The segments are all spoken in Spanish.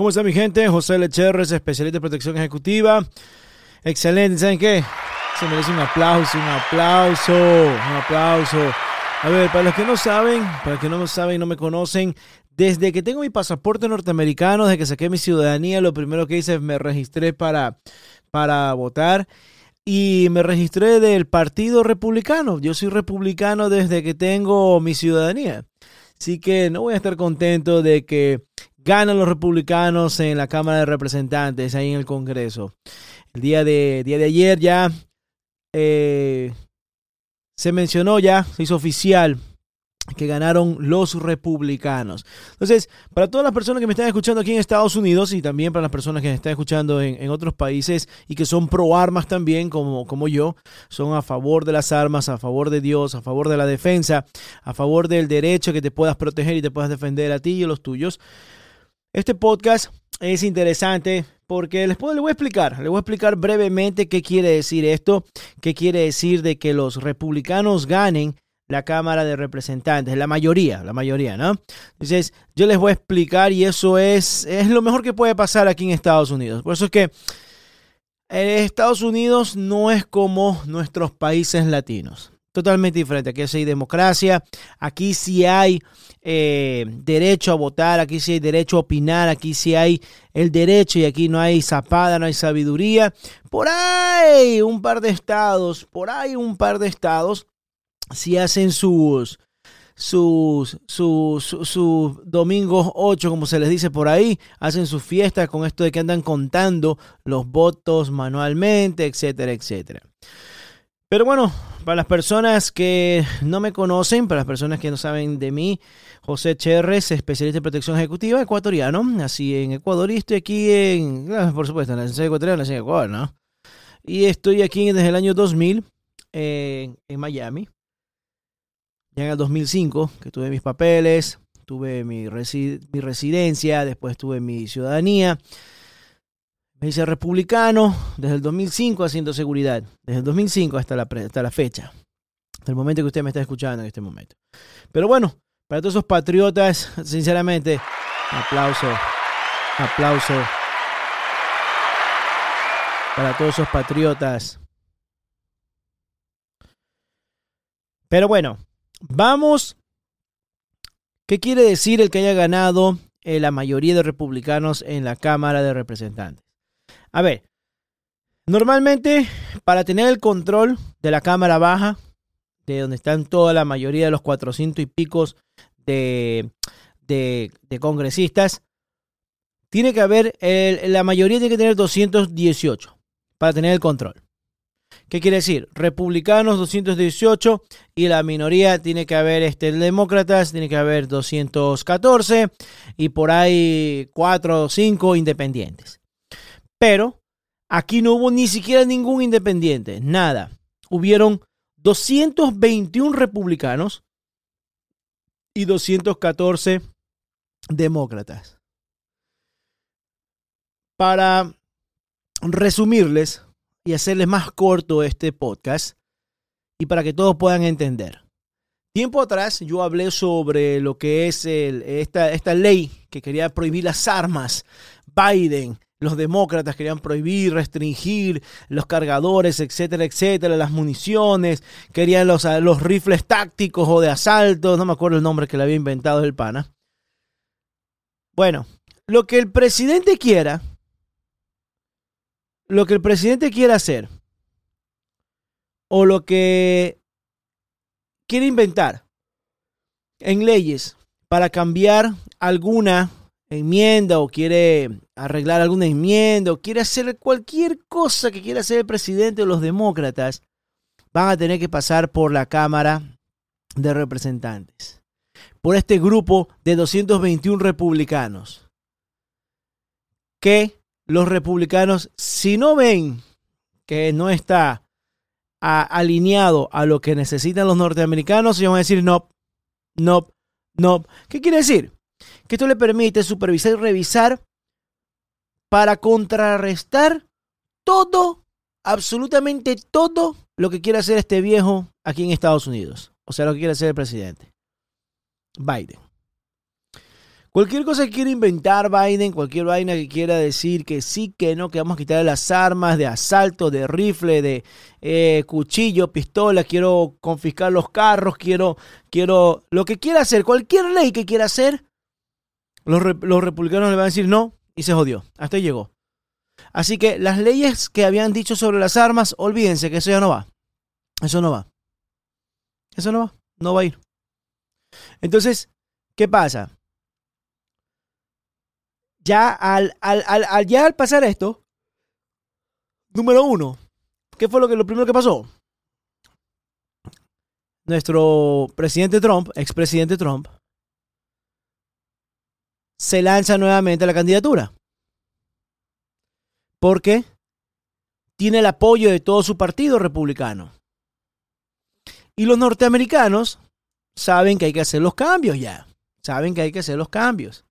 ¿Cómo está mi gente? José Lecherres, especialista de protección ejecutiva. Excelente, ¿saben qué? Se merece un aplauso, un aplauso, un aplauso. A ver, para los que no saben, para los que no me saben y no me conocen, desde que tengo mi pasaporte norteamericano, desde que saqué mi ciudadanía, lo primero que hice es me registré para, para votar y me registré del Partido Republicano. Yo soy republicano desde que tengo mi ciudadanía. Así que no voy a estar contento de que ganan los republicanos en la Cámara de Representantes, ahí en el Congreso. El día de, día de ayer ya eh, se mencionó, ya se hizo oficial que ganaron los republicanos. Entonces, para todas las personas que me están escuchando aquí en Estados Unidos y también para las personas que me están escuchando en, en, otros países y que son pro armas también, como, como yo, son a favor de las armas, a favor de Dios, a favor de la defensa, a favor del derecho que te puedas proteger y te puedas defender a ti y a los tuyos. Este podcast es interesante porque les, voy a explicar, les voy a explicar brevemente qué quiere decir esto, qué quiere decir de que los republicanos ganen la Cámara de Representantes, la mayoría, la mayoría, ¿no? Entonces, yo les voy a explicar y eso es, es lo mejor que puede pasar aquí en Estados Unidos. Por eso es que Estados Unidos no es como nuestros países latinos totalmente diferente. Aquí sí hay democracia, aquí sí hay eh, derecho a votar, aquí sí hay derecho a opinar, aquí sí hay el derecho y aquí no hay zapada, no hay sabiduría. Por ahí un par de estados, por ahí un par de estados, si hacen sus... Sus, sus, sus, domingos 8, como se les dice por ahí, hacen sus fiestas con esto de que andan contando los votos manualmente, etcétera, etcétera. Pero bueno, para las personas que no me conocen, para las personas que no saben de mí, José Cherres, especialista en protección ejecutiva, ecuatoriano. Nací en Ecuador y estoy aquí en, ah, por supuesto, en la ecuatoriana, nací en Ecuador, ¿no? Y estoy aquí desde el año 2000 en Miami. Ya en el 2005, que tuve mis papeles, tuve mi, mi residencia, después tuve mi ciudadanía. Me dice republicano desde el 2005 haciendo seguridad. Desde el 2005 hasta la, hasta la fecha. Hasta el momento que usted me está escuchando en este momento. Pero bueno, para todos esos patriotas, sinceramente, aplauso. Aplauso. Para todos esos patriotas. Pero bueno, vamos. ¿Qué quiere decir el que haya ganado eh, la mayoría de republicanos en la Cámara de Representantes? A ver, normalmente para tener el control de la cámara baja, de donde están toda la mayoría de los 400 y picos de, de, congresistas, tiene que haber, la mayoría tiene que tener 218 para tener el control. ¿Qué quiere decir? Republicanos 218 y la minoría tiene que haber este, demócratas, tiene que haber 214 y por ahí 4 o 5 independientes. Pero aquí no hubo ni siquiera ningún independiente, nada. Hubieron 221 republicanos y 214 demócratas. para resumirles y hacerles más corto este podcast y para que todos puedan entender. Tiempo atrás yo hablé sobre lo que es esta, esta ley que quería prohibir las armas. Biden, los demócratas querían prohibir, restringir los cargadores, etcétera, etcétera, las municiones, querían los, los rifles tácticos o de asalto, no me acuerdo el nombre que le había inventado el pana. Bueno, lo que el presidente quiera, lo que el presidente quiera hacer, o lo que quiere inventar en leyes para cambiar alguna enmienda o quiere arreglar alguna enmienda o quiere hacer cualquier cosa que quiera hacer el presidente o los demócratas, van a tener que pasar por la Cámara de Representantes, por este grupo de 221 republicanos, que los republicanos, si no ven que no está alineado a lo que necesitan los norteamericanos, ellos van a decir no, no, no. ¿Qué quiere decir? Que esto le permite supervisar y revisar para contrarrestar todo, absolutamente todo lo que quiere hacer este viejo aquí en Estados Unidos. O sea, lo que quiere hacer el presidente. Biden. Cualquier cosa que quiera inventar Biden, cualquier vaina que quiera decir que sí, que no, que vamos a quitar las armas de asalto, de rifle, de eh, cuchillo, pistola, quiero confiscar los carros, quiero, quiero, lo que quiera hacer, cualquier ley que quiera hacer, los, los republicanos le van a decir no y se jodió. Hasta ahí llegó. Así que las leyes que habían dicho sobre las armas, olvídense que eso ya no va. Eso no va. Eso no va. No va a ir. Entonces, ¿qué pasa? ya al, al, ya al pasar esto, número uno, ¿qué fue lo, que, lo primero que pasó? Nuestro presidente Trump, expresidente Trump, se lanza nuevamente a la candidatura. Porque tiene el apoyo de todo su partido republicano. Y los norteamericanos saben que hay que hacer los cambios ya. Saben que hay que hacer los cambios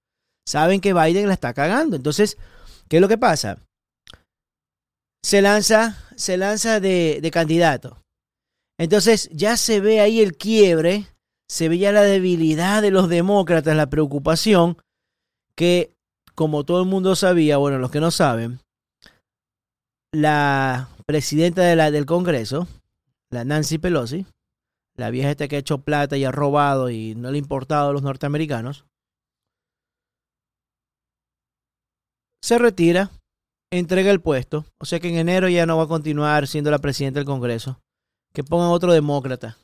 saben que Biden la está cagando. Entonces, ¿qué es lo que pasa? Se lanza, se lanza de, de candidato. Entonces ya se ve ahí el quiebre, se ve ya la debilidad de los demócratas, la preocupación que, como todo el mundo sabía, bueno, los que no saben, la presidenta de la, del Congreso, la Nancy Pelosi, la vieja esta que ha hecho plata y ha robado y no le ha importado a los norteamericanos, se retira, entrega el puesto, o sea que en enero ya no va a continuar siendo la presidenta del Congreso. Que pongan otro demócrata.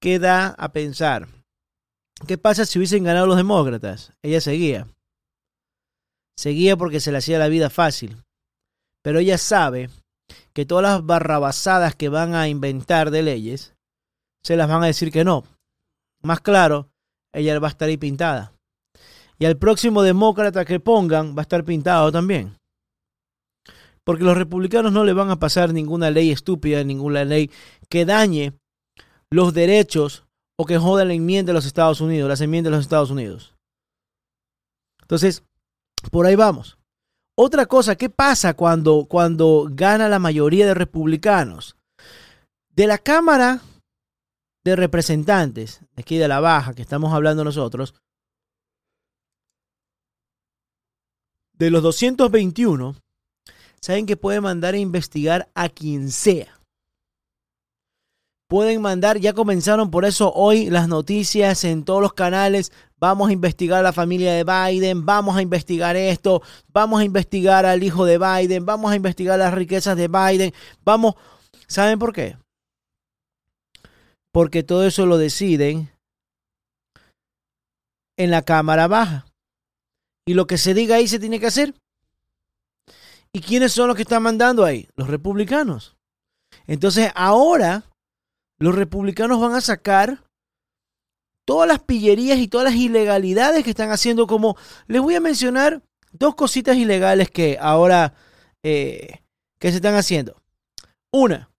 Queda a pensar, ¿qué pasa si hubiesen ganado los demócratas? Ella seguía. Seguía porque se le hacía la vida fácil. Pero ella sabe que todas las barrabasadas que van a inventar de leyes, se las van a decir que no. Más claro, ella va a estar ahí pintada. Y al próximo demócrata que pongan va a estar pintado también. Porque los republicanos no le van a pasar ninguna ley estúpida, ninguna ley que dañe los derechos o que joda la enmienda de los Estados Unidos, las enmiendas de los Estados Unidos. Entonces, por ahí vamos. Otra cosa, ¿qué pasa cuando, cuando gana la mayoría de republicanos? De la Cámara de Representantes, aquí de la baja que estamos hablando nosotros, de los 221, saben que pueden mandar a investigar a quien sea. Pueden mandar, ya comenzaron por eso hoy las noticias en todos los canales. Vamos a investigar a la familia de Biden, vamos a investigar esto, vamos a investigar al hijo de Biden, vamos a investigar las riquezas de Biden. Vamos, ¿saben por qué? Porque todo eso lo deciden en la Cámara Baja. Y lo que se diga ahí se tiene que hacer. ¿Y quiénes son los que están mandando ahí? Los republicanos. Entonces ahora los republicanos van a sacar todas las pillerías y todas las ilegalidades que están haciendo como les voy a mencionar dos cositas ilegales que ahora eh, que se están haciendo. Una,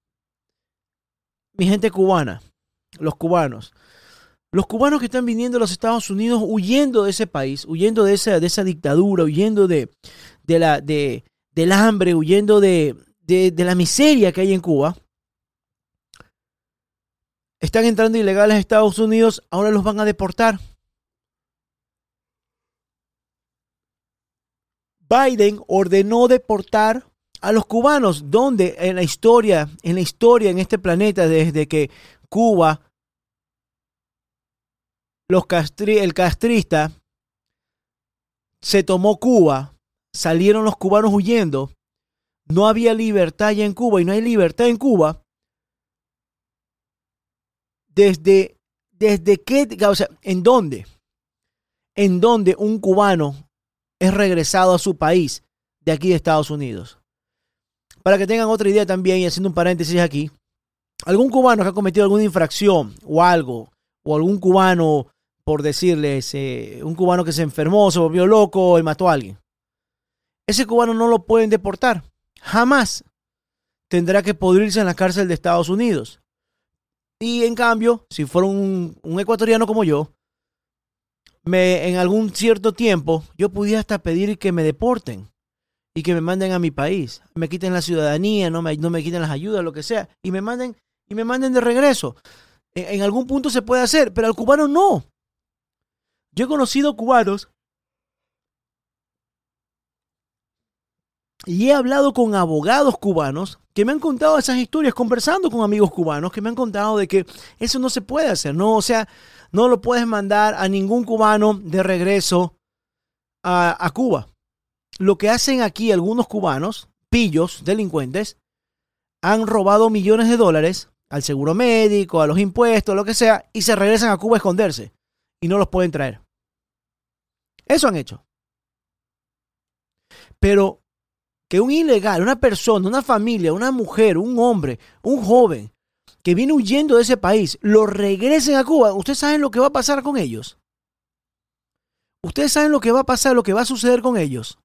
mi gente cubana, los cubanos, Los cubanos que están viniendo a los Estados Unidos huyendo de ese país, huyendo de esa, de esa dictadura, huyendo de, la, de, del hambre, huyendo de la miseria que hay en Cuba, están entrando ilegales a Estados Unidos, ahora los van a deportar. Biden ordenó deportar a los cubanos, donde en la historia, en la historia en este planeta, desde que Cuba, los el castrista se tomó Cuba, salieron los cubanos huyendo, no había libertad ya en Cuba y no hay libertad en Cuba. Desde, desde qué, o sea, ¿en dónde? En dónde un cubano es regresado a su país de aquí de Estados Unidos. Para que tengan otra idea también, y haciendo un paréntesis aquí, algún cubano que ha cometido alguna infracción o algo, o algún cubano, por decirles, eh, un cubano que se enfermó, se volvió loco y mató a alguien, ese cubano no lo pueden deportar. Jamás tendrá que podrirse en la cárcel de Estados Unidos. Y en cambio, si fuera un, un ecuatoriano como yo, me, en algún cierto tiempo yo pudiera hasta pedir que me deporten y que me manden a mi país, me quiten la ciudadanía, no me, no me quiten las ayudas, lo que sea, y me manden, y me manden de regreso. En, en algún punto se puede hacer, pero al cubano no. Yo he conocido cubanos y he hablado con abogados cubanos que me han contado esas historias, conversando con amigos cubanos que me han contado de que eso no se puede hacer, ¿no? O sea, no lo puedes mandar a ningún cubano de regreso a, Cuba. Lo que hacen aquí algunos cubanos, pillos, delincuentes, han robado millones de dólares al seguro médico, a los impuestos, lo que sea, y se regresan a Cuba a esconderse y no los pueden traer. Eso han hecho. Pero que un ilegal, una persona, una familia, una mujer, un hombre, un joven, que viene huyendo de ese país, lo regresen a Cuba, ¿ustedes saben lo que va a pasar con ellos? ¿Ustedes saben lo que va a pasar, lo que va a suceder con ellos?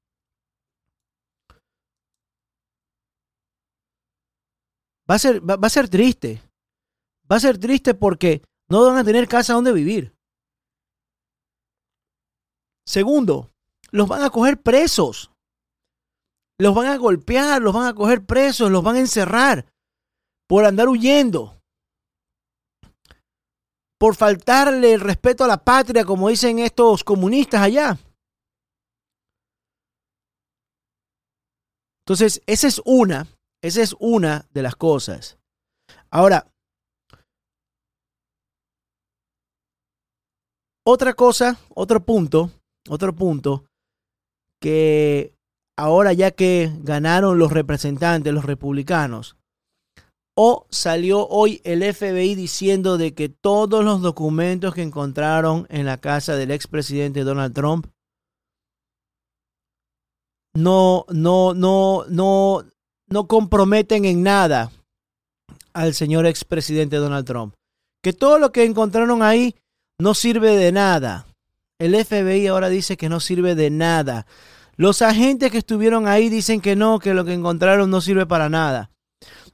Va a ser, va, a ser triste. Va a ser triste porque no van a tener casa donde vivir. Segundo, los van a coger presos. Los van a golpear, los van a coger presos, los van a encerrar por andar huyendo, por faltarle el respeto a la patria, como dicen estos comunistas allá. Entonces, esa es una, esa es una de las cosas. Ahora, otra cosa, otro punto, otro punto, que ahora ya que ganaron los representantes, los republicanos, o salió hoy el FBI diciendo de que todos los documentos que encontraron en la casa del expresidente Donald Trump no, no, no, no, no comprometen en nada al señor expresidente Donald Trump. Que todo lo que encontraron ahí no sirve de nada. El FBI ahora dice que no sirve de nada. Los agentes que estuvieron ahí dicen que no, que lo que encontraron no sirve para nada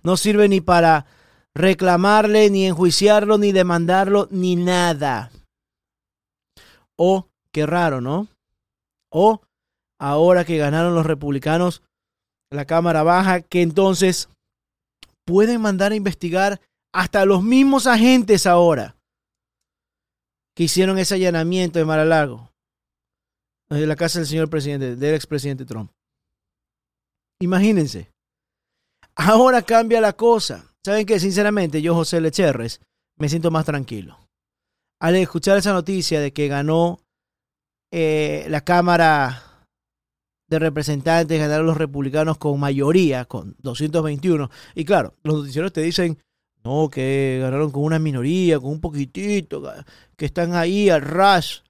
no sirve ni para reclamarle, ni enjuiciarlo, ni demandarlo, ni nada. Oh, qué raro, ¿no? O ahora que ganaron los republicanos la Cámara Baja, que entonces pueden mandar a investigar hasta los mismos agentes ahora que hicieron ese allanamiento de Mar-a-Lago, de la casa del señor presidente, del expresidente Trump. Imagínense. Ahora cambia la cosa. ¿Saben qué? Sinceramente, yo, José Lecherres, me siento más tranquilo. Al escuchar esa noticia de que ganó eh, la Cámara de Representantes, ganaron los republicanos con mayoría, con 221. Y claro, los noticieros te dicen, no, que ganaron con una minoría, con un poquitito, que están ahí al rush,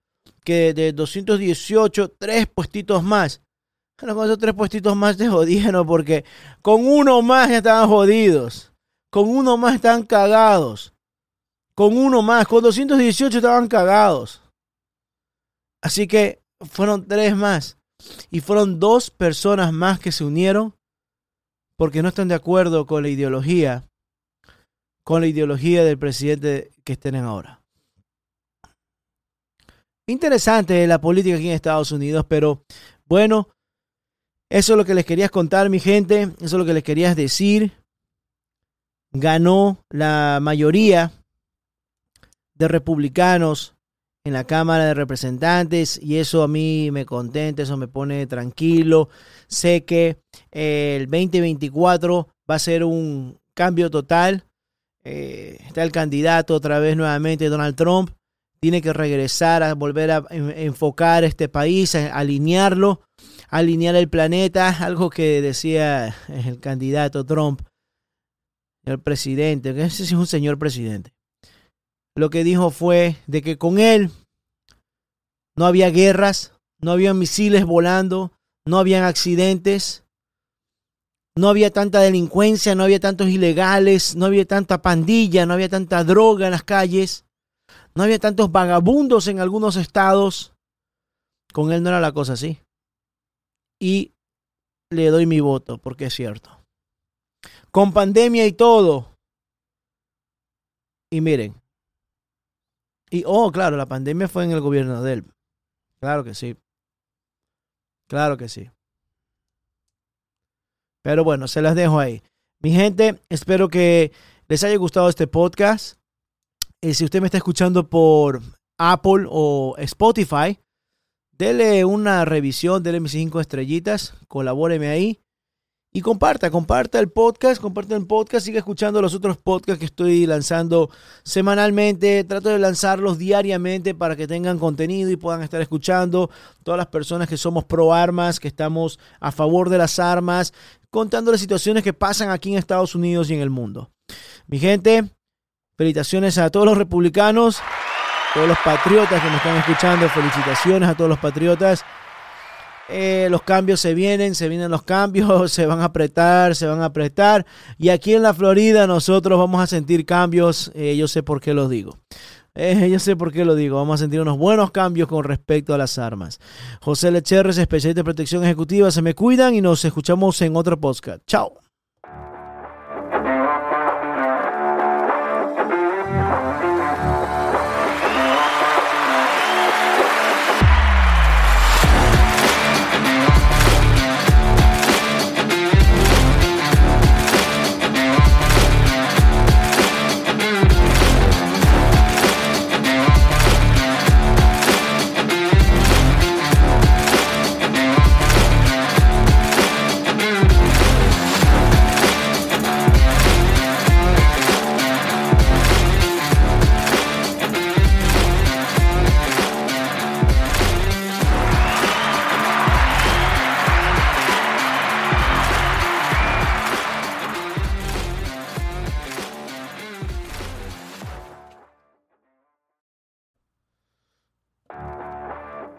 que de 218, tres puestitos más. Bueno, con tres puestitos más te jodieron porque con uno más ya estaban jodidos. Con uno más estaban cagados. Con uno más, con 218 estaban cagados. Así que fueron tres más. Y fueron dos personas más que se unieron porque no están de acuerdo con la ideología, con la ideología del presidente que estén ahora. Interesante la política aquí en Estados Unidos, pero bueno, eso es lo que les quería contar, mi gente, eso es lo que les quería decir. Ganó la mayoría de republicanos en la Cámara de Representantes y eso a mí me contenta, eso me pone tranquilo. Sé que el 2024 va a ser un cambio total. Eh, está el candidato otra vez nuevamente, Donald Trump. Tiene que regresar a volver a enfocar este país, a alinearlo, alinear el planeta, algo que decía el candidato Trump, el presidente, que ese es un señor presidente. Lo que dijo fue de que con él no había guerras, no había misiles volando, no habían accidentes, no había tanta delincuencia, no había tantos ilegales, no había tanta pandilla, no había tanta droga en las calles, no había tantos vagabundos en algunos estados. Con él no era la cosa así. Y le doy mi voto, porque es cierto. Con pandemia y todo. Y miren. Y, oh, claro, la pandemia fue en el gobierno de él. Claro que sí. Claro que sí. Pero bueno, se las dejo ahí. Mi gente, espero que les haya gustado este podcast. Y si usted me está escuchando por Apple o Spotify, dele una revisión, dele mis cinco estrellitas, colabóreme ahí. Y comparta, comparta el podcast, comparta el podcast, siga escuchando los otros podcasts que estoy lanzando semanalmente. Trato de lanzarlos diariamente para que tengan contenido y puedan estar escuchando. Todas las personas que somos pro armas, que estamos a favor de las armas, contando las situaciones que pasan aquí en Estados Unidos y en el mundo. Mi gente, felicitaciones a todos los republicanos, todos los patriotas que me están escuchando. Felicitaciones a todos los patriotas. Eh, los cambios se vienen, se vienen los cambios, se van a apretar, se van a apretar. Y aquí en la Florida nosotros vamos a sentir cambios, eh, yo sé por qué lo digo. Eh, yo sé por qué lo digo. Vamos a sentir unos buenos cambios con respecto a las armas. José Lecherres, especialista de protección ejecutiva. Se me cuidan y nos escuchamos en otro podcast. Chao.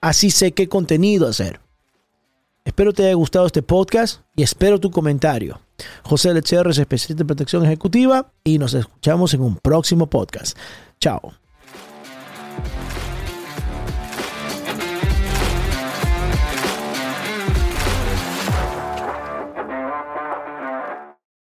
Así sé qué contenido hacer. Espero te haya gustado este podcast y espero tu comentario. José Lecher es especialista en protección ejecutiva y nos escuchamos en un próximo podcast. Chao.